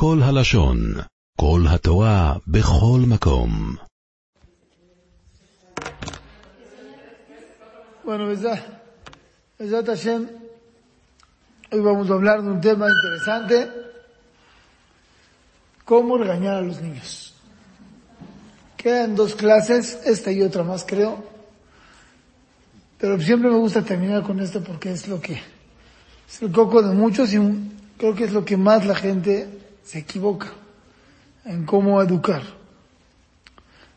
כל הלשון, כל התורה, בכל מקום. Bueno, Besat Besat Hashem, hoy vamos a hablar de un tema interesante, cómo regañar a los niños. Quedan dos clases, esta y otra más creo, pero siempre me gusta terminar con esto porque es lo que es el coco de muchos y creo que es lo que más la gente se equivoca en cómo educar.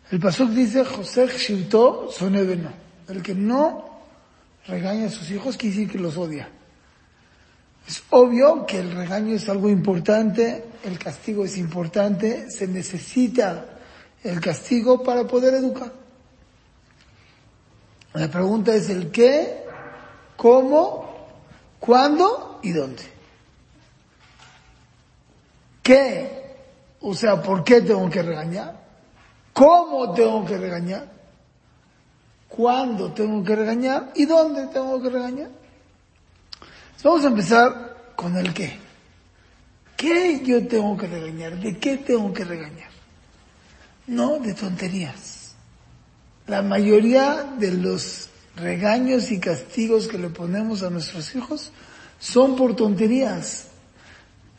El pasuk dice, José Shirto sonebeno. El que no regaña a sus hijos quiere decir que los odia. Es obvio que el regaño es algo importante, el castigo es importante, se necesita el castigo para poder educar. La pregunta es el qué, cómo, cuándo y dónde. ¿Qué? O sea, ¿por qué tengo que regañar? ¿Cómo tengo que regañar? ¿Cuándo tengo que regañar? ¿Y dónde tengo que regañar? Vamos a empezar con el qué. ¿Qué yo tengo que regañar? ¿De qué tengo que regañar? No de tonterías. La mayoría de los regaños y castigos que le ponemos a nuestros hijos son por tonterías.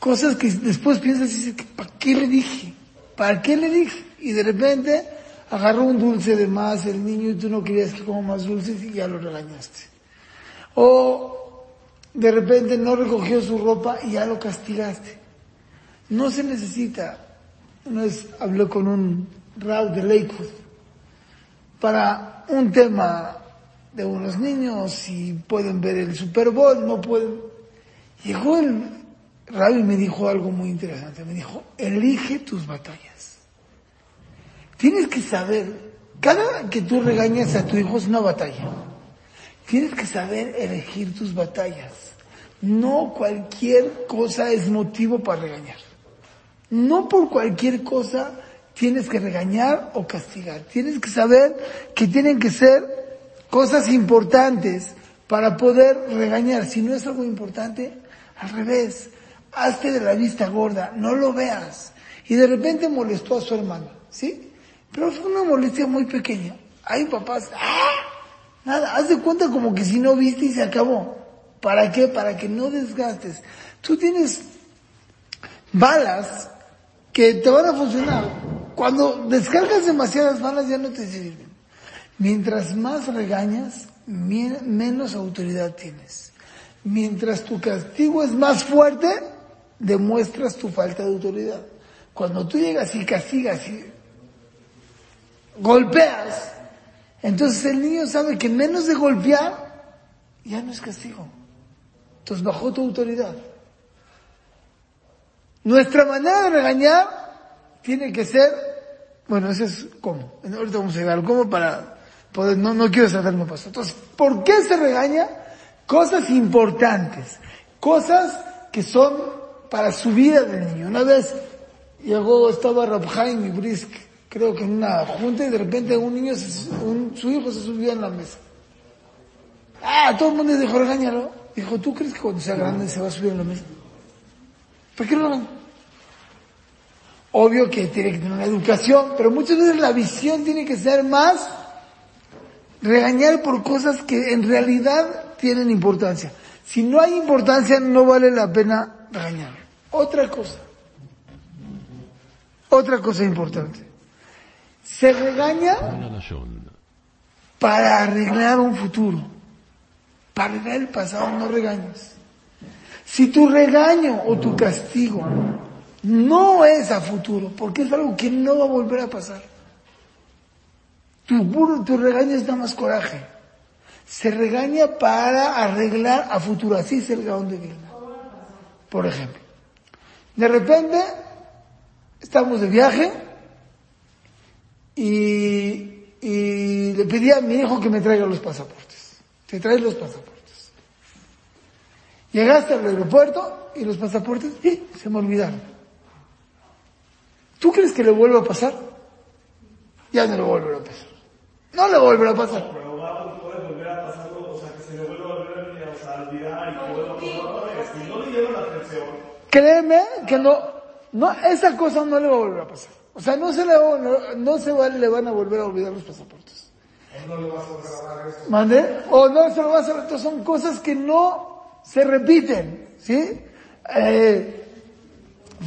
Cosas que después piensas y dices, ¿para qué le dije? ¿Para qué le dije? Y de repente agarró un dulce de más el niño y tú no querías que coma más dulces y ya lo regañaste. O de repente no recogió su ropa y ya lo castigaste. No se necesita. Una vez hablé con un rab de Lakewood para un tema de unos niños, si pueden ver el Super Bowl, no pueden. Llegó el rab y me dijo algo muy interesante. Me dijo, elige tus batallas. Tienes que saber, cada que tú regañas a tu hijo es una batalla. Tienes que saber elegir tus batallas. No cualquier cosa es motivo para regañar. No por cualquier cosa tienes que regañar o castigar. Tienes que saber que tienen que ser cosas importantes para poder regañar. Si no es algo importante, al revés, hazte de la vista gorda, no lo veas. Y de repente molestó a su hermano, ¿sí? Pero fue una molestia muy pequeña. Hay papás, ¡ah! Nada, haz de cuenta como que si no viste y se acabó. ¿Para qué? Para que no desgastes. Tú tienes balas que te van a funcionar. Cuando descargas demasiadas balas ya no te sirven. Mientras más regañas, menos autoridad tienes. Mientras tu castigo es más fuerte, demuestras tu falta de autoridad. Cuando tú llegas y castigas y golpeas, entonces el niño sabe que menos de golpear, ya no es castigo. Entonces bajó tu autoridad. Nuestra manera de regañar tiene que ser, bueno, eso es cómo. Ahorita vamos a llegar al cómo para poder, no, no quiero saberme paso. Entonces, ¿por qué se regaña? Cosas importantes, cosas que son para su vida del niño. Una vez llegó, estaba Rabhaim y Brisk, creo que en una junta y de repente un niño, su hijo se subió en la mesa. Ah, todo el mundo dijo, regáñalo. Dijo, ¿tú crees que cuando sea grande se va a subir en la mesa? ¿Por qué no? Obvio que tiene que tener una educación, pero muchas veces la visión tiene que ser más regañar por cosas que en realidad tienen importancia. Si no hay importancia, no vale la pena regañar. Otra cosa. Otra cosa importante. Se regaña para arreglar un futuro. Para arreglar el pasado no regañas. Si tu regaño o tu castigo no es a futuro, porque es algo que no va a volver a pasar. Tu, regaño es nada más coraje. Se regaña para arreglar a futuro. Así es el gaón de Vilna. Por ejemplo. De repente, estamos de viaje y, y le pedí a mi hijo que me traiga los pasaportes. Te traes los pasaportes. Llegaste al aeropuerto y los pasaportes, ¡eh! se me olvidaron. ¿Tú crees que le vuelva a pasar? Ya no le volverá a pasar. No le volverá a pasar. Y. Si no le la atención. Créeme que no, no, esa cosa no le va a volver a pasar. O sea, no se le, va- no, no se va- le van a volver a olvidar los pasaportes. ¿Mande? O no se lo vas a retar, son cosas que no se repiten, ¿sí? Eh,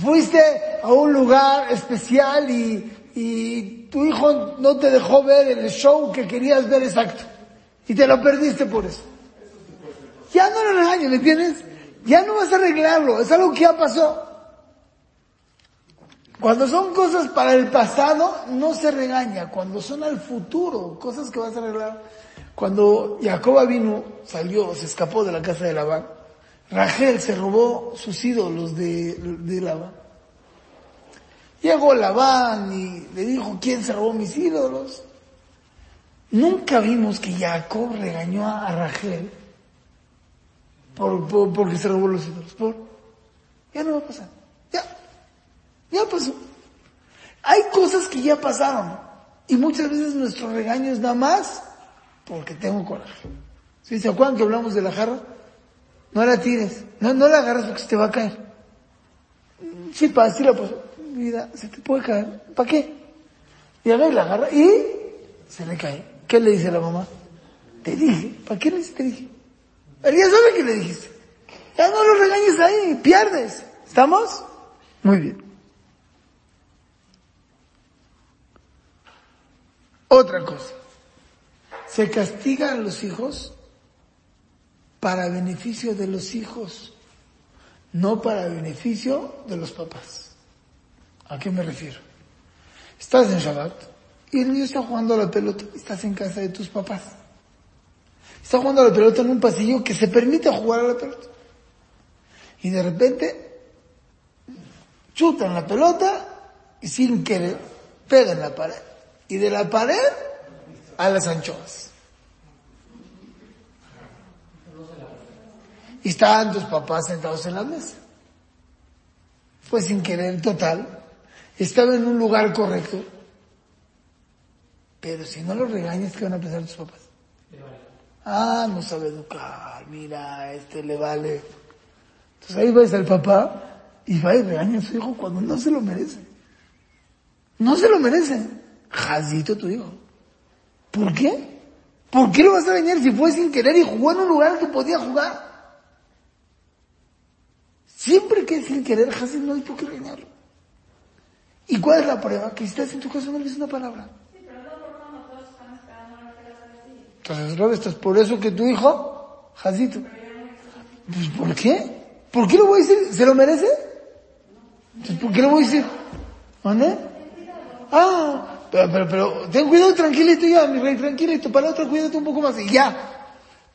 fuiste a un lugar especial y, y tu hijo no te dejó ver el show que querías ver exacto. Y te lo perdiste por eso. Ya no lo regañes, ¿me entiendes? Ya no vas a arreglarlo, es algo que ya pasó. Cuando son cosas para el pasado, no se regaña. Cuando son al futuro, cosas que vas a arreglar. Cuando Jacoba vino, salió, se escapó de la casa de Labán. Rachel se robó sus ídolos de, de Labán. Llegó Labán y le dijo, ¿quién se robó mis ídolos? Nunca vimos que Jacob regañó a, Rachel por, por- porque se robó los ídolos. Por, ya no va a pasar. Ya. Ya pasó. Hay cosas que ya pasaron. Y muchas veces nuestro regaño es nada más porque tengo coraje. ¿Sí? ¿Se acuerdan que hablamos de la jarra? No la tires. No, no la agarras porque se te va a caer. Sí, pa, sí la. Mira, se te puede caer. ¿Para qué? Y agarra y la agarra y se le cae. ¿Qué le dice la mamá? Te dije. ¿Para qué le dice te dije? Él ya sabe que le dijiste. Ya no lo regañes ahí, pierdes. ¿Estamos? Muy bien. Otra cosa. Se castigan los hijos para beneficio de los hijos, no para beneficio de los papás. ¿A qué me refiero? Estás en Shabbat y el niño está jugando a la pelota y estás en casa de tus papás. Está jugando a la pelota en un pasillo que se permite jugar a la pelota. Y de repente chutan la pelota y sin querer pegan la pared. Y de la pared a las anchoas. Y estaban tus papás sentados en la mesa. Fue sin querer total. Estaba en un lugar correcto. Pero si no lo regañas, ¿qué van a pensar tus papás? Ah, no sabe educar, mira, este le vale. Entonces ahí ves al papá y va y regaña a su hijo cuando no se lo merece. No se lo merece. Jazito tu hijo. ¿Por qué? ¿Por qué lo vas a regañar si fue sin querer y jugó en un lugar que podía jugar? Siempre que es sin querer, Jazit no hay por qué regañarlo. ¿Y cuál es la prueba? Que si estás en tu casa no le una palabra. Entonces, por eso que tu hijo, Jacito. Pues, ¿por qué? ¿Por qué lo voy a decir? ¿Se lo merece? Entonces, ¿por qué lo voy a decir? ¿Dónde? Ah, pero, pero, pero, ten cuidado, tranquilito ya, mi rey, tranquilito, para la otra cuídate un poco más y ya.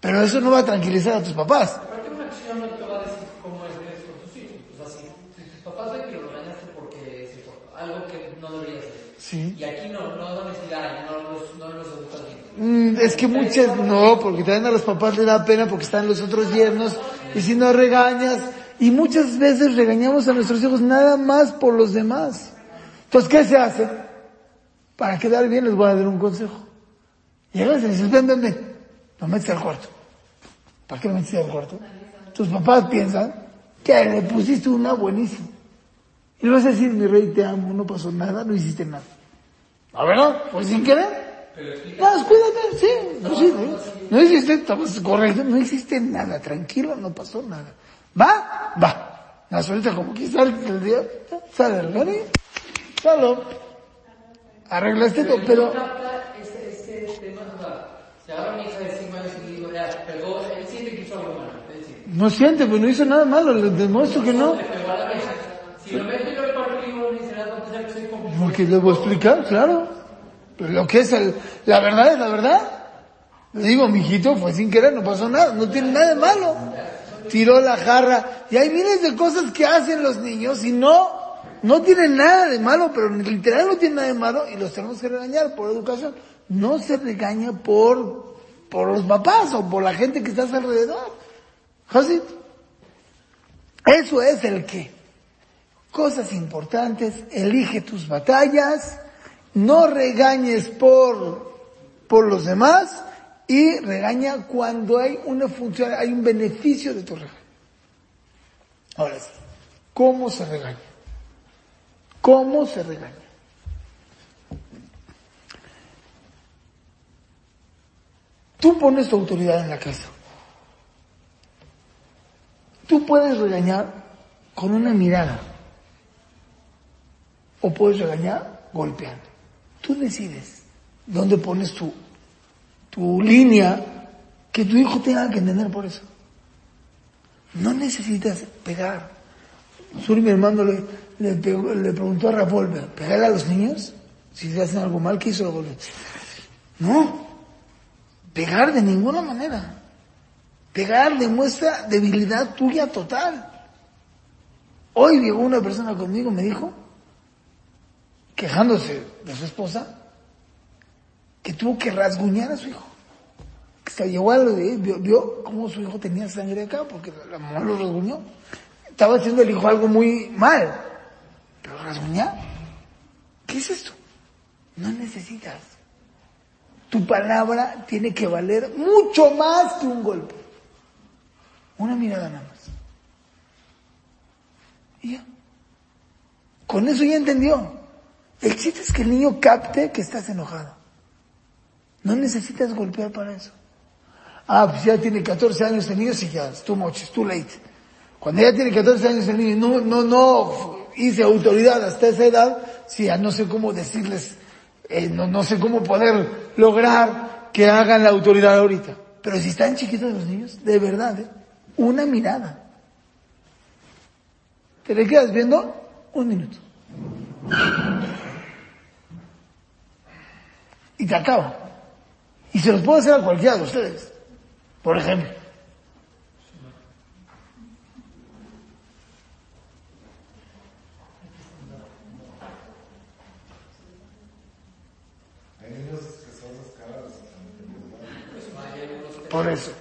Pero eso no va a tranquilizar a tus papás. Aparte una acción no te va a decir cómo es eres con tus hijos. O sea, si, si tus papás ven que lo regañaste porque se hizo algo que no deberías hacer. Sí. Y aquí no, no ay, no los, no los es que muchas, no, porque también a los papás les da pena porque están los otros yernos y si no regañas, y muchas veces regañamos a nuestros hijos nada más por los demás. Entonces, ¿qué se hace? Para quedar bien les voy a dar un consejo. Llegas y dices, ven, ven, ven, lo metes al cuarto. ¿Para qué lo metes al cuarto? Tus papás piensan que le pusiste una buenísima. Y le vas a decir, mi rey, te amo, no pasó nada, no hiciste nada. ¿A ver, no? Pues sin querer. No, cuídate, sí, no, sí, no, no hiciste, estabas correcto, no hiciste nada, tranquilo, no pasó nada. ¿Va? Va. La solita como sale el día, sale el gani, salo. Arreglaste todo, pero, Trata ese, ese tema, o sea, se agarra mi hija de encima y le digo, ya, pegó, él siente que hizo algo malo. Es decir, no siente, pues no hizo nada malo, le demuestro que no. Si lo meto y lo partido, me dice, "Ah, no pensar que soy como... Porque le voy a explicar, claro. Lo que es el, la verdad es la verdad. Le digo, mijito, fue sin querer, no pasó nada, no tiene nada de malo. Tiró la jarra. Y hay miles de cosas que hacen los niños y no, no tienen nada de malo, pero literal no tienen nada de malo y los tenemos que regañar por educación. No se regaña por, por los papás o por la gente que está alrededor. Así. Eso es el qué. Cosas importantes, elige tus batallas, no regañes por, por los demás y regaña cuando hay una función, hay un beneficio de tu regaño. Ahora sí, ¿cómo se regaña? ¿Cómo se regaña? Tú pones tu autoridad en la casa. Tú puedes regañar con una mirada o puedes regañar golpeando. Tú decides dónde pones tu, tu línea que tu hijo tenga que entender por eso. No necesitas pegar. Suri, mi hermano, le, le, preguntó a Rapolver, ¿pegarle a los niños? Si se hacen algo mal, ¿qué hizo Rapolver? No, pegar de ninguna manera. Pegar demuestra debilidad tuya total. Hoy llegó una persona conmigo, me dijo, quejándose de su esposa, que tuvo que rasguñar a su hijo. Que se llegó a lo de, vio, vio cómo su hijo tenía sangre acá, porque la mamá lo rasguñó. Estaba haciendo el hijo algo muy mal. Pero rasguñar, ¿qué es esto? No necesitas. Tu palabra tiene que valer mucho más que un golpe. Una mirada nada más. Y ya. Con eso ya entendió. El chiste es que el niño capte que estás enojado. No necesitas golpear para eso. Ah, pues ya tiene 14 años el niño, sí, ya, es too much, it's too late. Cuando ya tiene 14 años el niño, no, no, no hice autoridad hasta esa edad, sí, ya no sé cómo decirles, eh, no, no sé cómo poder lograr que hagan la autoridad ahorita. Pero si están chiquitos los niños, de verdad, ¿eh? una mirada. ¿Te le quedas viendo? Un minuto. Y te acabo. Y se los puedo hacer a cualquiera de ustedes. Por ejemplo. Por eso.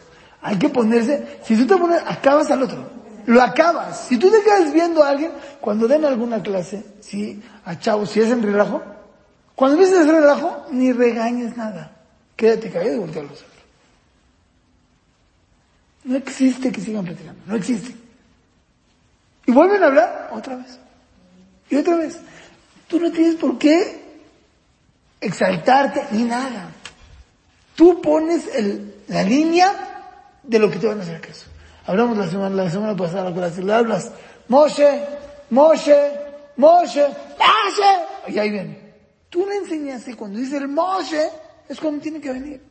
Hay que ponerse, si tú te pones, acabas al otro. Lo acabas. Si tú te quedas viendo a alguien, cuando den alguna clase, si a chavos, si es en relajo, cuando a hacer relajo, ni regañes nada. Quédate callado y voltea a los otros. No existe que sigan platicando. No existe. Y vuelven a hablar otra vez. Y otra vez. Tú no tienes por qué exaltarte ni nada. Tú pones la línea de lo que te van a hacer caso. Hablamos la semana, la semana pasada con la le hablas, Moshe, Moshe, Moshe, Moshe, y ahí viene. Tú le enseñaste cuando dice el Moshe, es cuando tiene que venir.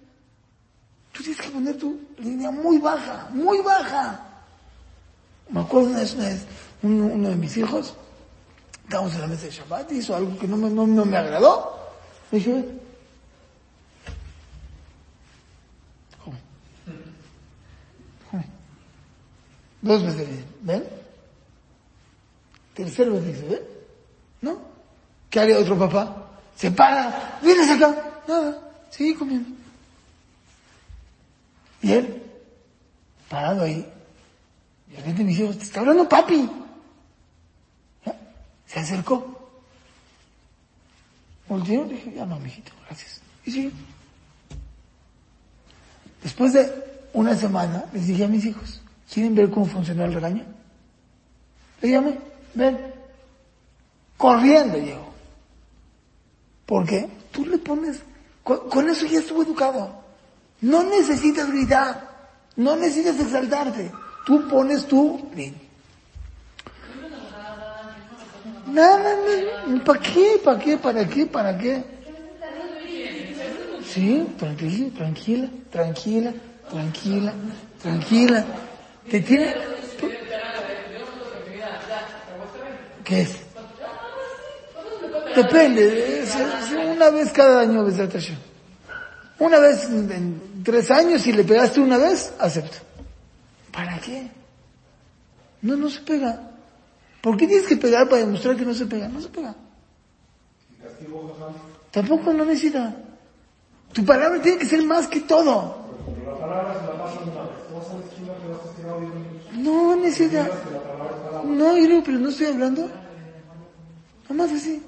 Tú tienes que poner tu línea muy baja, muy baja. Me acuerdo una vez, una vez, uno, de mis hijos, estábamos en la mesa de Shabbat, hizo algo que no me, no, no me agradó. Me "Ven". ¿Cómo? ¿Cómo? Dos veces le dije, ven. Tercera vez dice, ven. ¿No? ¿Qué haría otro papá? Se para, vienes acá. Nada, sigue comiendo. Y él, parado ahí, de repente me dijo, te está hablando papi. ¿Ya? Se acercó. Volteó, le dije, ya no, mijito, gracias. Y sí. Después de una semana, les dije a mis hijos, ¿quieren ver cómo funciona el regaño? Le llamé, ven. Corriendo llegó. Porque tú le pones, con, eso ya estuvo educado. No necesitas gritar, no necesitas exaltarte. Tú pones tu línea. Nada, no, ¿para qué? ¿Para qué? ¿Para qué? ¿Para qué? Sí, tranquila, tranquila, tranquila, tranquila, tranquila. Te tiene... ¿Qué es? Depende, una vez cada año. Una vez en, tres años, si le pegaste una vez, acepto. ¿Para qué? No, no se pega. ¿Por qué tienes que pegar para demostrar que no se pega? No se pega. Tampoco no necesita. Tu palabra tiene que ser más que todo. No necesita. No, yo pero no estoy hablando. Nomás así.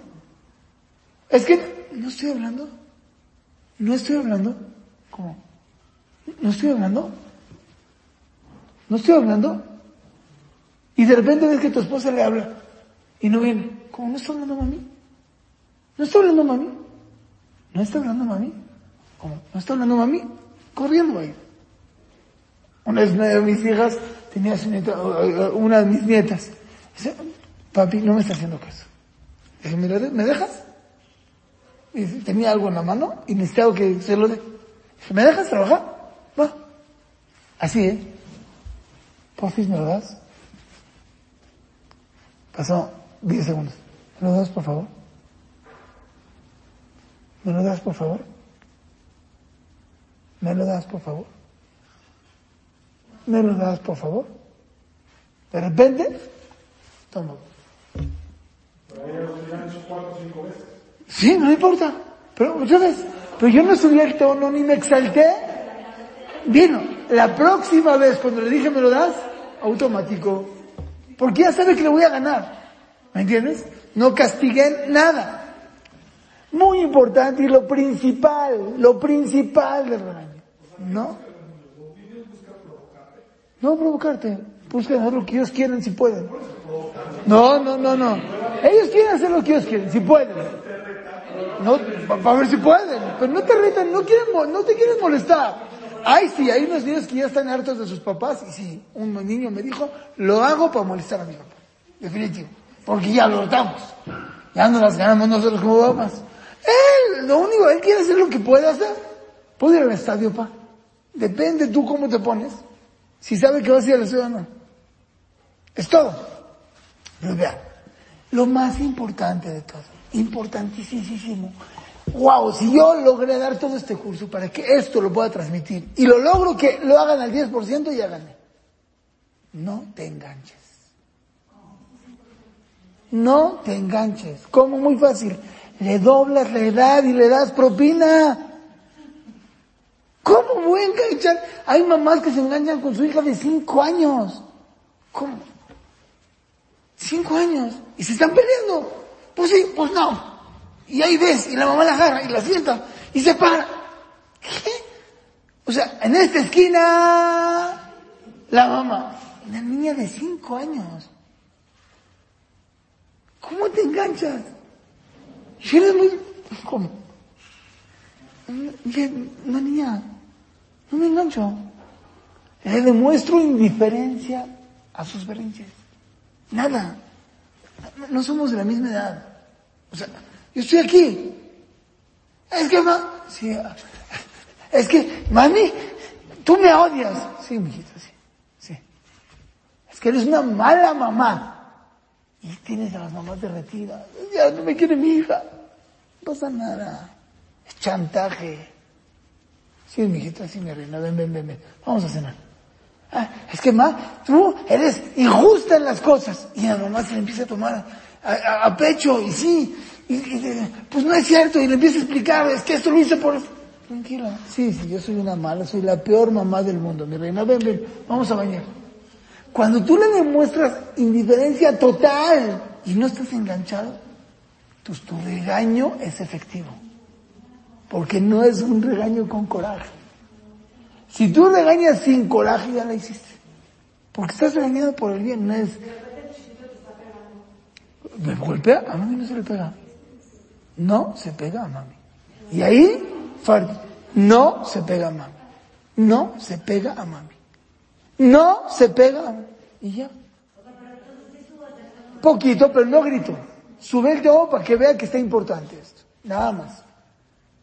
Es que no estoy hablando. No estoy hablando. ¿Cómo? No estoy hablando. No estoy hablando. Y de repente ves que tu esposa le habla y no viene. ¿Cómo ¿Cómo no está hablando mami? ¿No está hablando mami? ¿No está hablando mami? ¿Cómo? ¿No está hablando mami? Corriendo ahí. Una de mis hijas tenía su nieta, una de mis nietas. Dice, papi, no me está haciendo caso. Dije, ¿me, ¿me dejas? Y tenía algo en la mano y necesitaba que se lo dé. ¿me dejas trabajar? Va. Así, ¿eh? Porfis, ¿me lo das? Pasó 10 segundos. ¿Me lo das, por favor? ¿Me lo das, por favor? ¿Me lo das, por favor? ¿Me lo das, por favor? De repente, toma. Cuatro o cinco veces. Sí, no importa. Pero, ¿sabes? Pero yo no subí el tono ni me exalté. Vino. La próxima vez, cuando le dije me lo das, automático. Porque ya sabe que le voy a ganar. ¿Me entiendes? No castigué nada. Muy importante y lo principal, lo principal del regaño. ¿No? No provocarte. Busquen hacer lo que ellos quieren si pueden. No, no, no, no. Ellos quieren hacer lo que ellos quieren, si pueden. No, para ver si pueden. Pero no te retan, no quieren, no te quieren molestar. Ay, sí, hay unos niños que ya están hartos de sus papás y sí, un niño me dijo, lo hago para molestar a mi papá. Definitivo. Porque ya lo notamos. Ya no las ganamos nosotros como papás. Él, lo único, él quiere hacer lo que puede hacer. Puede ir al estadio, pa. Depende tú cómo te pones. Si sabe que vas a ir al estadio o no. Es todo. Pero vea, lo más importante de todo, importantísimo. Wow, si yo logré dar todo este curso para que esto lo pueda transmitir y lo logro que lo hagan al 10%, ya gané. No te enganches. No te enganches. ¿Cómo? Muy fácil. Le doblas la edad y le das propina. ¿Cómo voy a enganchar? Hay mamás que se enganchan con su hija de 5 años. ¿Cómo? Cinco años. Y se están peleando. Pues sí, pues no. Y ahí ves, y la mamá la agarra y la sienta y se para. ¿Qué? O sea, en esta esquina, la mamá. Una niña de cinco años. ¿Cómo te enganchas? Y eres muy... ¿Cómo? Dije, una niña, no me engancho. Le demuestro indiferencia a sus berrinches. Nada. No somos de la misma edad. O sea, yo estoy aquí. Es que, ma, sí, es que, mami, tú me odias. Sí, mijito, sí, sí. Es que eres una mala mamá. Y tienes a las mamás derretidas. Ya no me quiere mi hija. No pasa nada. Es chantaje. Sí, mijito, sí, mi reina, ven, ven, ven, ven. Vamos a cenar. Ah, es que ma, tú eres injusta en las cosas. Y la mamá se le empieza a tomar a, pecho, y sí, y, y- pues no es cierto, y le empieza a explicar, es que esto lo hice por... Tranquila, sí, sí, yo soy una mala, soy la peor mamá del mundo, mi reina, ven, ven, vamos a bañar. Cuando tú le demuestras indiferencia total y no estás enganchado, pues tu regaño es efectivo. Porque no es un regaño con coraje. Si tú regañas sin coraje, ya la hiciste. Porque estás regañando por el bien, no es... ¿Me golpea? A mami no se le pega. No se pega a mami. Y ahí, fuerte. No se pega a mami. No se pega a mami. No se pega a mami. Y ya. Poquito, pero no grito. Sube el tono para que vea que está importante esto. Nada más.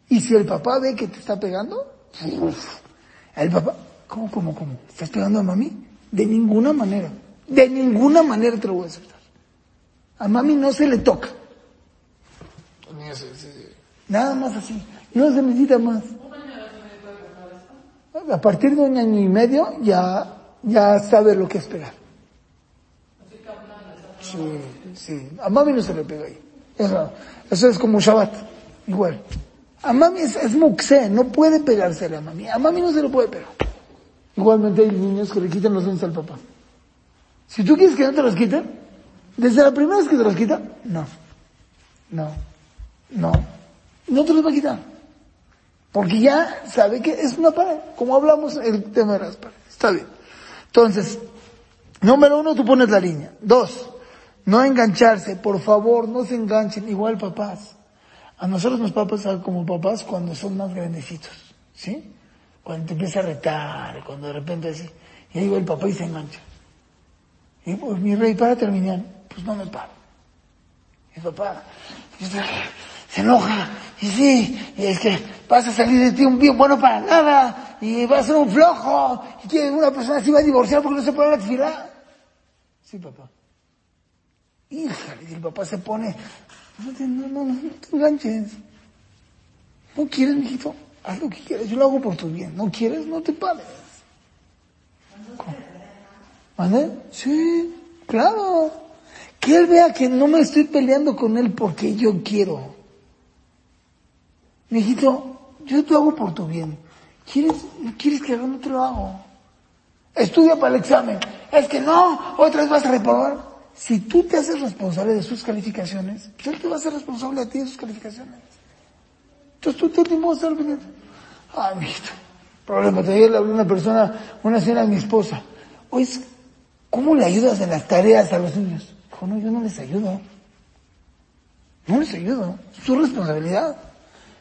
Y si el papá ve que te está pegando, uf, el papá, ¿cómo, cómo, cómo? ¿Estás pegando a mami? De ninguna manera. De ninguna manera te lo voy a aceptar. A mami no se le toca. Nada más así. No se necesita más. A partir de un año y medio ya, ya sabe lo que es pegar. Sí, sí. A mami no se le pega ahí. Eso, eso es como Shabbat. Igual. A mami es, es muxé, no puede pegársele a mami. A mami no se le puede pegar. Igualmente hay niños que le quitan los dientes al papá. Si tú quieres que no te los quiten, desde la primera vez que te los quitan, no. No. No. No te los va a quitar. Porque ya sabe que es una pared. Como hablamos el tema de las paredes. Está bien. Entonces, número uno, tú pones la línea. Dos, No engancharse, por favor, no se enganchen, igual papás. A nosotros nos va a como papás cuando son más grandecitos, ¿sí? Cuando te empieza a retar, cuando de repente así, y ahí va el papá y se engancha. Y pues mi rey, para terminar, pues no me paro. Mi papá, se enoja, y sí, y es que vas a salir de ti un bien bueno para nada, y vas a ser un flojo, y que una persona se va a divorciar porque no se pone la. Sí, papá. Híjale, y el papá se pone, no, no, no, no, no te enganches. ¿No quieres, mijito? Haz lo que quieras, yo lo hago por tu bien. ¿No quieres? No te pares. ¿Mande? Sí, claro. Que él vea que no me estoy peleando con él porque yo quiero. Mijito, yo te hago por tu bien. ¿Quieres, ¿Quieres que haga? No te lo hago. Estudia para el examen. Es que no, otra vez vas a reprobar. Si tú te haces responsable de sus calificaciones, pues él te va a hacer responsable a ti de sus calificaciones. Entonces tú te animó a pendiente. Ay, mijito. Problema, todavía le habló una persona, una señora mi esposa. Oye, ¿cómo le ayudas en las tareas a los niños? Dijo, no, yo no les ayudo. No les ayudo. Es su responsabilidad.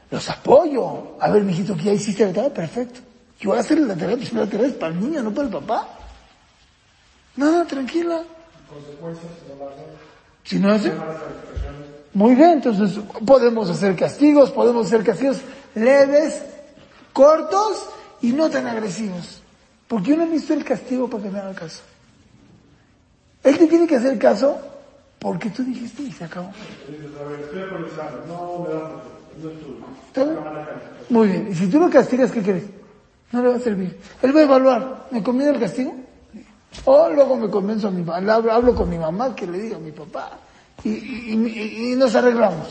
Los apoyo. A ver, mijito, que ya hiciste la tarea, perfecto. Yo voy a hacer la tarea, pues la tarea es para el niño, no para el papá. No, tranquila. Si no hace, muy bien, entonces podemos hacer castigos, podemos hacer castigos leves, cortos y no tan agresivos. Porque yo no visto el castigo para que me haga caso. Él te tiene que hacer caso porque tú dijiste y se acabó. Muy bien. Y si tú lo castigas, ¿qué crees? No le va a servir. Él va a evaluar. ¿Me conviene el castigo? O luego me convenzo a mi hablo, hablo con mi mamá que le diga a mi papá. Y, y- y- nos arreglamos.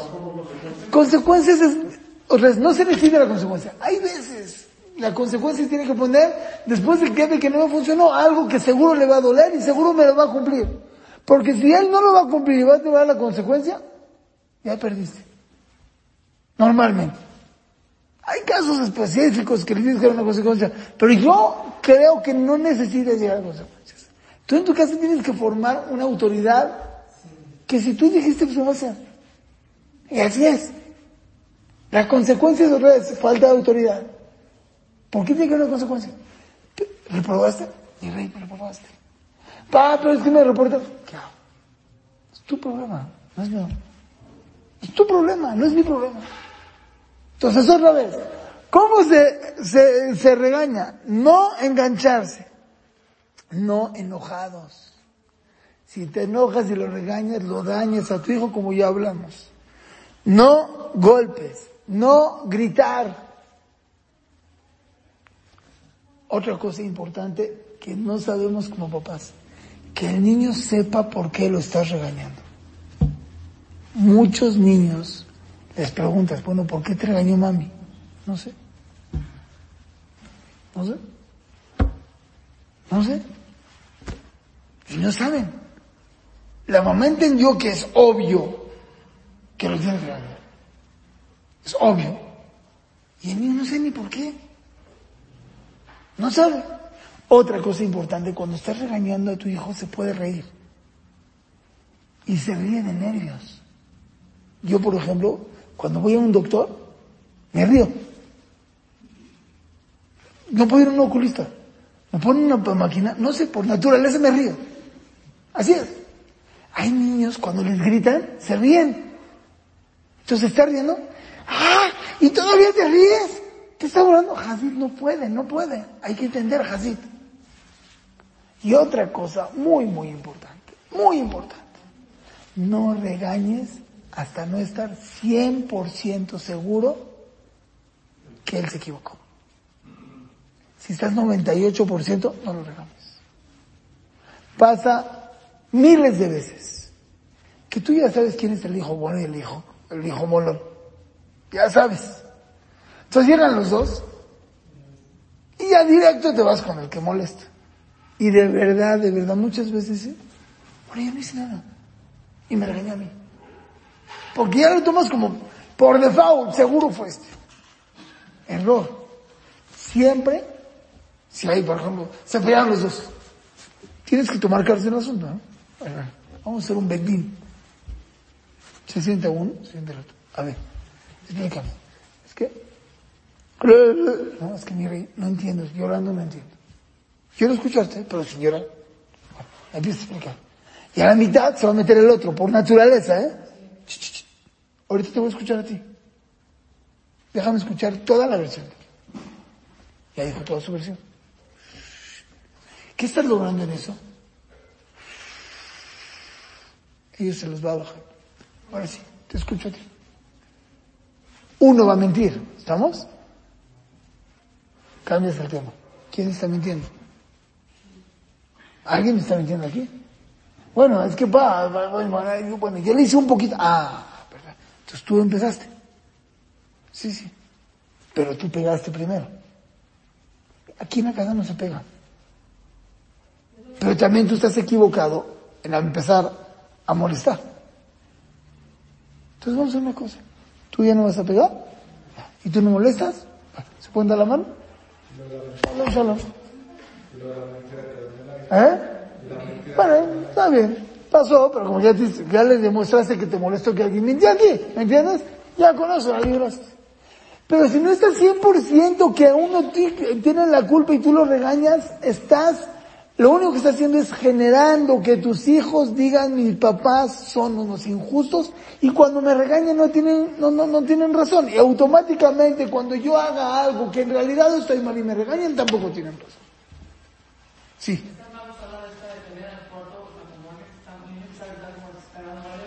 Consecuencias es, no se necesita la consecuencia. Hay veces la consecuencia tiene que poner, después de que, que no me funcionó, algo que seguro le va a doler y seguro me lo va a cumplir. Porque si él no lo va a cumplir y va a tener la consecuencia, ya perdiste. Normalmente. Hay casos específicos que le tienes que dar una consecuencia, pero yo creo que no necesitas llegar a consecuencias. Tú en tu casa tienes que formar una autoridad que si tú dijiste, pues lo vas a hacer. Y así es. La consecuencia es otra vez, falta de autoridad. ¿Por qué tiene que haber una consecuencia? ¿Reprobaste? Mi rey, me reprobaste. Pa, pero es que me reportas. ¿Qué? Es tu problema, no es mío. Es tu problema, no es mi problema. Entonces otra vez, ¿cómo se, se, se regaña? No engancharse, no enojados. Si te enojas y lo regañas, lo dañas a tu hijo como ya hablamos. No golpes, no gritar. Otra cosa importante que no sabemos como papás, que el niño sepa por qué lo estás regañando. Muchos niños les preguntas, bueno, ¿por qué te regañó mami? No sé. No sé. No sé. Y no saben. La mamá entendió que es obvio que lo tiene que regañar. Es obvio. Y el niño no sé ni por qué. No sabe. Otra cosa importante, cuando estás regañando a tu hijo se puede reír. Y se ríe de nervios. Yo, por ejemplo, cuando voy a un doctor, me río. No puedo ir a un oculista. Me ponen una máquina, no sé, por naturaleza me río. Así es. Hay niños, cuando les gritan, se ríen. Entonces está riendo. ¡Ah! ¿Y todavía te ríes? ¿Te está hablando? Hazid no puede, no puede. Hay que entender Hazid. Y otra cosa muy, muy importante, muy importante. No regañes hasta no estar 100% seguro que él se equivocó. Si estás 98%, no lo regañes. Pasa miles de veces que tú ya sabes quién es el hijo bueno y el hijo, el hijo molón. Ya sabes. Entonces llegan los dos y ya directo te vas con el que molesta. Y de verdad, de verdad, muchas veces, ¿sí? bueno, yo no hice nada. Y me regañó a mí. Porque ya lo tomas como, por default, seguro fue este. Error. Siempre, si hay, por ejemplo, se pelearon los dos, tienes que tomar cartas en el asunto, ¿no? Vamos a hacer un bedín. Se sienta uno, se sienta el otro. A ver, explícame. Es que... No, es que mi rey, no entiendo, llorando no entiendo. Quiero escucharte, pero sin llorar. Bueno, empieza a explicar. Y a la mitad se va a meter el otro, por naturaleza, ¿eh? Ahorita te voy a escuchar a ti. Déjame escuchar toda la versión. Ya dijo toda su versión. ¿Qué estás logrando en eso? Ellos se los va a bajar. Ahora sí, te escucho a ti. Uno va a mentir, ¿estamos? Cambias el tema. ¿Quién está mintiendo? ¿Alguien me está mintiendo aquí? Bueno, es que va, bueno, yo le hice un poquito. Ah. Entonces tú empezaste. Sí, sí. Pero tú pegaste primero. Aquí en la casa no se pega. Pero también tú estás equivocado en empezar a molestar. Entonces vamos a hacer una cosa. Tú ya no vas a pegar. ¿Y tú no molestas? ¿Se pueden dar la mano? Shalom, shalom. ¿Eh? Bueno, está bien. Pasó, pero como ya, te- ya le demostraste que te molestó que alguien mintió aquí, ¿me entiendes? Ya con eso la libras. Pero si no estás 100% que uno ti- tiene la culpa y tú lo regañas, estás, lo único que estás haciendo es generando que tus hijos digan mis papás son unos injustos y cuando me regañan no tienen, no, no, no tienen razón. Y automáticamente cuando yo haga algo que en realidad estoy mal y me regañan tampoco tienen razón. Sí. Vamos a hablar de esta de tener al cuarto, la comunidad que está muy necesaria, como está grabando, ¿vale?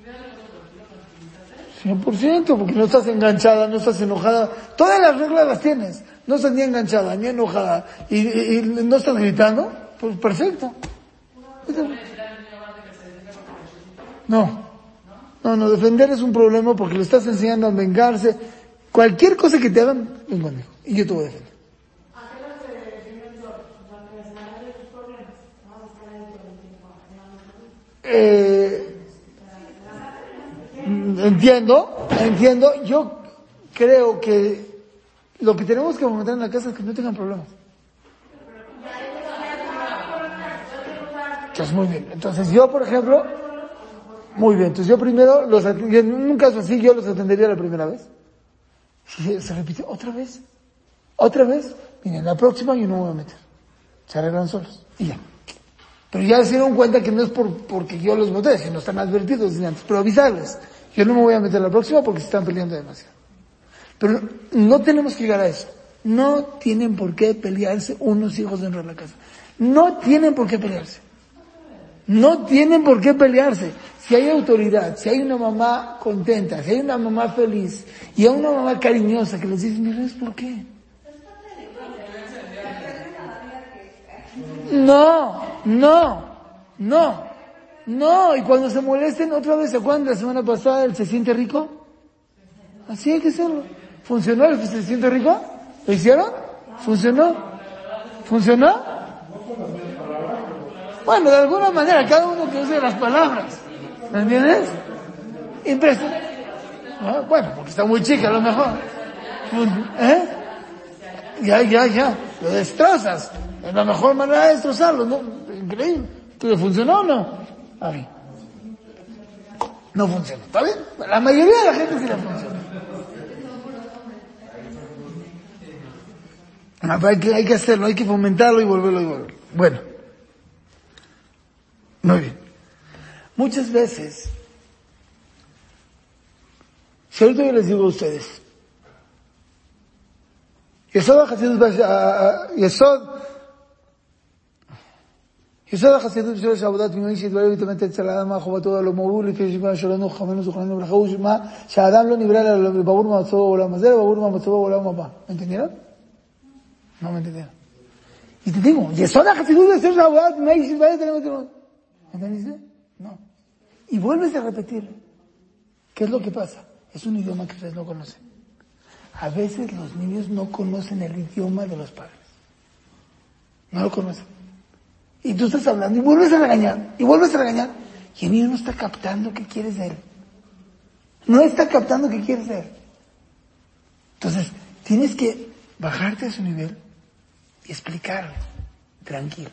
Mira la cosa tranquila, tranquilízate. 100%, porque no estás enganchada, no estás enojada. Todas las reglas las tienes. No estás ni enganchada, ni enojada. Y, no estás gritando. Pues perfecto. No. No, no, defender es un problema porque le estás enseñando a vengarse. Cualquier cosa que te hagan, ven conmigo. Y yo te voy a defender. Eh, Entiendo, entiendo. Yo creo que lo que tenemos que fomentar en la casa es que no tengan problemas. Entonces, muy bien. Entonces, yo, por ejemplo, muy bien. Entonces, yo primero, los, en un caso así, yo los atendería la primera vez. Si se repite otra vez, otra vez, miren, la próxima yo no me voy a meter. Se arreglan solos. Y ya. Pero ya se dieron cuenta que no es por, porque yo los voté, sino están advertidos desde antes. Pero avisarles. Yo no me voy a meter la próxima porque se están peleando demasiado. Pero no tenemos que llegar a eso. No tienen por qué pelearse unos hijos dentro de la casa. No tienen por qué pelearse. No tienen por qué pelearse. Si hay autoridad, si hay una mamá contenta, si hay una mamá feliz y hay una mamá cariñosa que les dice, mira, ¿es por qué? No, no, no, no. Y cuando se molesten otra vez, ¿se acuerdan la semana pasada el se siente rico? Así hay que hacerlo. ¿Funcionó el se siente rico? ¿Lo hicieron? ¿Funcionó? ¿Funcionó? Bueno, de alguna manera, cada uno que use las palabras. ¿Me entiendes? Impresionante. Ah, Bueno, porque está muy chica a lo mejor. ¿Eh? Ya, ya, ya. Lo destrozas. Es la mejor manera de destrozarlo, ¿no? Increíble. ¿Pero funcionó o no? Ay. No funciona. ¿Está bien? La mayoría de la gente sí le funciona. Ah, hay que, hacerlo, hay que fomentarlo y volverlo y volverlo. Bueno. Muy bien. Muchas veces, si ahorita yo les digo a ustedes, Yesod יסוד, יסוד החסידות בשביל עבודת פנימי שיתברר ויתאמת אצל האדם מה חובתו הלא ברור לפי שמה שלנו חכמינו זוכרנו לברכה הוא שמה שהאדם לא נברא אלא ברור מה מצבו בעולם הזה אלא ברור מה מצבו בעולם הבא. ¿Me entendieron? No me entendieron. Y te digo, יסוד החסידות בשביל עבודת פנימי שיתברר ויתאמת ¿Entendiste? No. Y vuelves a repetirlo. ¿Qué es lo que pasa? Es un idioma que ustedes no conocen. A veces los niños no conocen el idioma de los padres. No lo conocen. Y tú estás hablando y vuelves a regañar, y vuelves a regañar, y el niño no está captando qué quieres de él. No está captando qué quieres de él. Entonces, tienes que bajarte a su nivel y explicarle, tranquilo.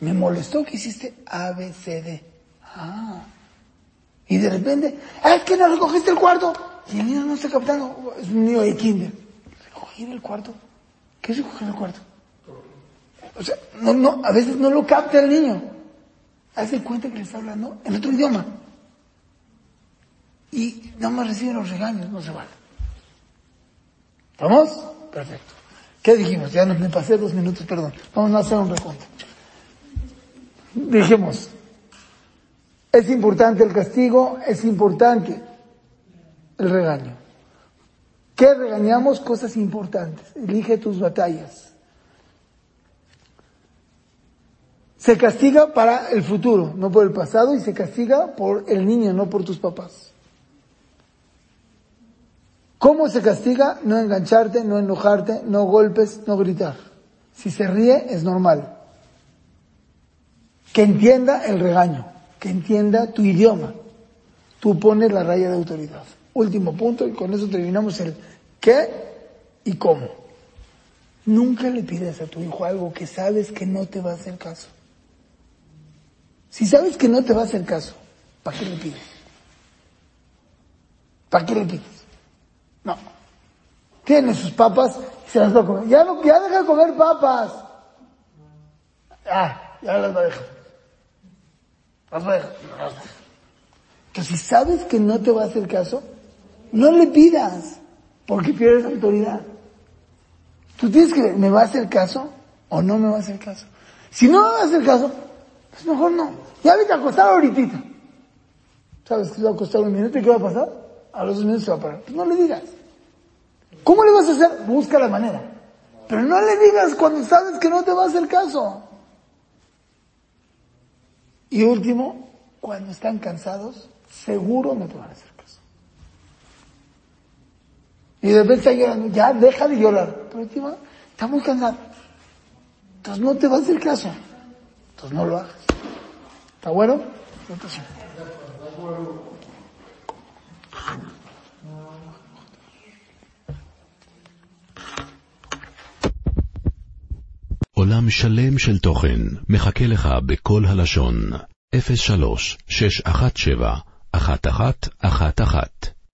Me molestó que hiciste A, B, C, D. Ah. Y de repente, es que no recogiste el cuarto. Y el niño no está captando. Es un niño de kinder. ¿Recoger el cuarto? ¿Qué es recoger el cuarto? O sea, no, no, a veces no lo capta el niño. Hace cuenta que le está hablando en otro idioma. Y no más recibe los regaños, no se vale. ¿Estamos? Perfecto. ¿Qué dijimos? Ya me pasé dos minutos, perdón. Vamos a hacer un recuento. Dijimos, es importante el castigo, es importante el regaño. ¿Qué regañamos? Cosas importantes. Elige tus batallas. Se castiga para el futuro, no por el pasado, y se castiga por el niño, no por tus papás. ¿Cómo se castiga? No engancharte, no enojarte, no golpes, no gritar. Si se ríe, es normal. Que entienda el regaño, que entienda tu idioma. Tú pones la raya de autoridad. Último punto, y con eso terminamos el qué y cómo. Nunca le pides a tu hijo algo que sabes que no te va a hacer caso. Si sabes que no te va a hacer caso, ¿para qué le pides? ¿Para qué le pides? No. Tiene sus papas y se las va a comer. Ya, no, ya deja de comer papas. Ah, ya las va a dejar. Las va a dejar. Entonces, si sabes que no te va a hacer caso, no le pidas, porque pierdes autoridad. Tú tienes que ¿me va a hacer caso o no me va a hacer caso? Si no me va a hacer caso, pues mejor no. Ya vete a acostar ahorita. ¿Sabes que se va a acostar un minuto y qué va a pasar? A los dos minutos se va a parar. Pues no le digas. ¿Cómo le vas a hacer? Busca la manera. Pero no le digas cuando sabes que no te va a hacer caso. Y último, cuando están cansados, seguro no te van a hacer caso. Y de repente está llorando, ya deja de llorar. Pero encima, estamos cansados. Entonces no te va a hacer caso. Entonces no lo hagas. ¿Está bueno? עולם שלם של תוכן מחכה לך בכל הלשון, 03 617 1111